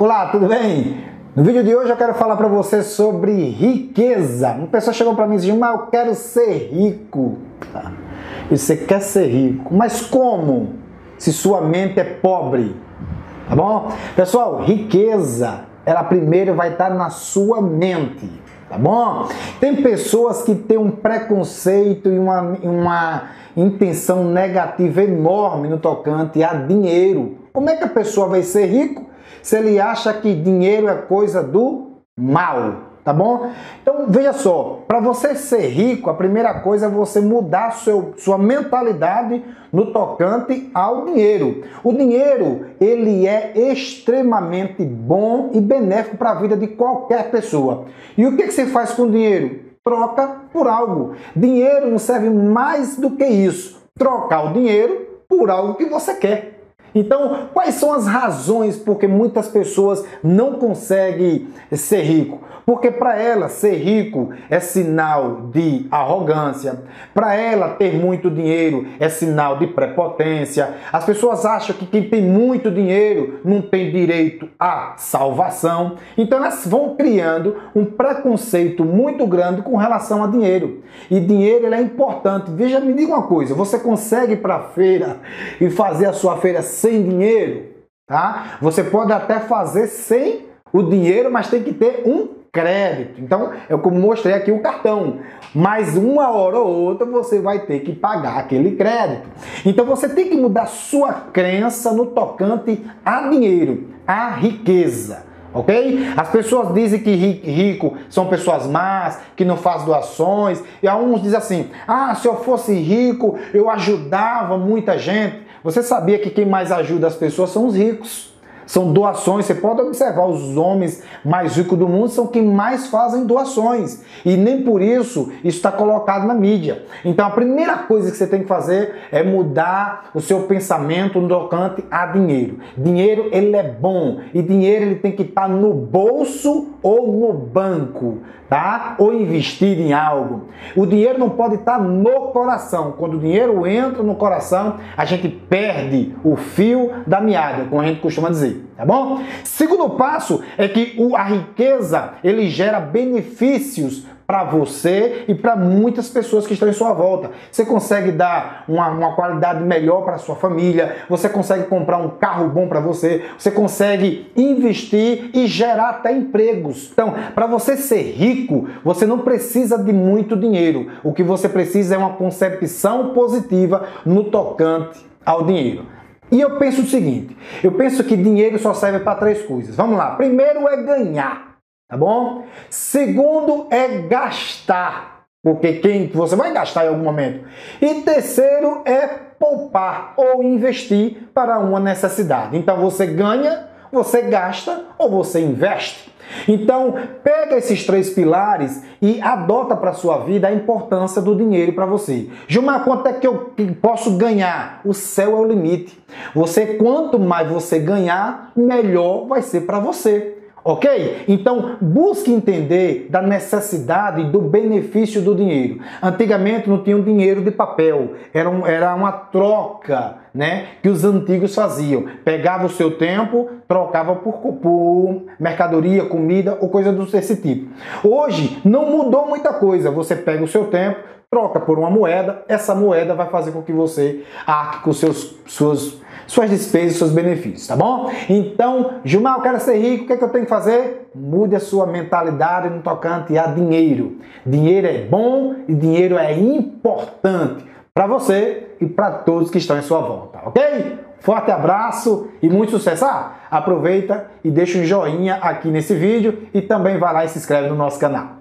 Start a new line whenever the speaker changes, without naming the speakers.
Olá, tudo bem? No vídeo de hoje eu quero falar para você sobre riqueza. Uma pessoa chegou para mim e disse: Mas eu quero ser rico. E você quer ser rico, mas como? Se sua mente é pobre, tá bom? Pessoal, riqueza, ela primeiro vai estar na sua mente, tá bom? Tem pessoas que têm um preconceito e uma, uma intenção negativa enorme no tocante a dinheiro. Como é que a pessoa vai ser rico se ele acha que dinheiro é coisa do mal? Tá bom? Então veja só, para você ser rico, a primeira coisa é você mudar seu, sua mentalidade no tocante ao dinheiro. O dinheiro ele é extremamente bom e benéfico para a vida de qualquer pessoa. E o que, que você faz com o dinheiro? Troca por algo. Dinheiro não serve mais do que isso. Trocar o dinheiro por algo que você quer. Então, quais são as razões por que muitas pessoas não conseguem ser rico? Porque para ela ser rico é sinal de arrogância, para ela ter muito dinheiro é sinal de prepotência. As pessoas acham que quem tem muito dinheiro não tem direito à salvação. Então elas vão criando um preconceito muito grande com relação a dinheiro. E dinheiro é importante. Veja, me diga uma coisa, você consegue ir para a feira e fazer a sua feira sem dinheiro? Tá? Você pode até fazer sem o dinheiro, mas tem que ter um crédito. Então, eu como mostrei aqui o cartão, mas uma hora ou outra você vai ter que pagar aquele crédito. Então, você tem que mudar sua crença no tocante a dinheiro, a riqueza. Ok? As pessoas dizem que rico são pessoas más, que não faz doações, e alguns dizem assim: ah, se eu fosse rico, eu ajudava muita gente. Você sabia que quem mais ajuda as pessoas são os ricos? São doações. Você pode observar, os homens mais ricos do mundo são quem mais fazem doações. E nem por isso isso está colocado na mídia. Então a primeira coisa que você tem que fazer é mudar o seu pensamento no tocante a dinheiro. Dinheiro ele é bom e dinheiro ele tem que estar no bolso ou no banco, tá? Ou investido em algo. O dinheiro não pode estar no coração. Quando o dinheiro entra no coração, a gente perde o fio da meada, como a gente costuma dizer tá bom? Segundo passo é que a riqueza ele gera benefícios para você e para muitas pessoas que estão em sua volta. Você consegue dar uma, uma qualidade melhor para sua família, você consegue comprar um carro bom para você, você consegue investir e gerar até empregos. Então, para você ser rico, você não precisa de muito dinheiro. O que você precisa é uma concepção positiva no tocante ao dinheiro. E eu penso o seguinte: eu penso que dinheiro só serve para três coisas. Vamos lá. Primeiro é ganhar, tá bom? Segundo é gastar, porque quem você vai gastar em algum momento. E terceiro é poupar ou investir para uma necessidade. Então você ganha, você gasta ou você investe. Então, pega esses três pilares e adota para sua vida a importância do dinheiro para você. Gilmar, quanto é que eu posso ganhar? O céu é o limite. Você quanto mais você ganhar, melhor vai ser para você. Ok? Então, busque entender da necessidade do benefício do dinheiro. Antigamente não tinha um dinheiro de papel, era, um, era uma troca né, que os antigos faziam. Pegava o seu tempo, trocava por, por mercadoria, comida ou coisa desse tipo. Hoje não mudou muita coisa. Você pega o seu tempo, troca por uma moeda, essa moeda vai fazer com que você arque com seus, suas, suas despesas, seus benefícios, tá bom? Então, Gilmar, eu quero ser rico, o que, é que eu tenho que fazer? Mude a sua mentalidade no tocante a dinheiro. Dinheiro é bom e dinheiro é importante para você e para todos que estão em sua volta, ok? Forte abraço e muito sucesso! Ah, aproveita e deixa um joinha aqui nesse vídeo e também vai lá e se inscreve no nosso canal.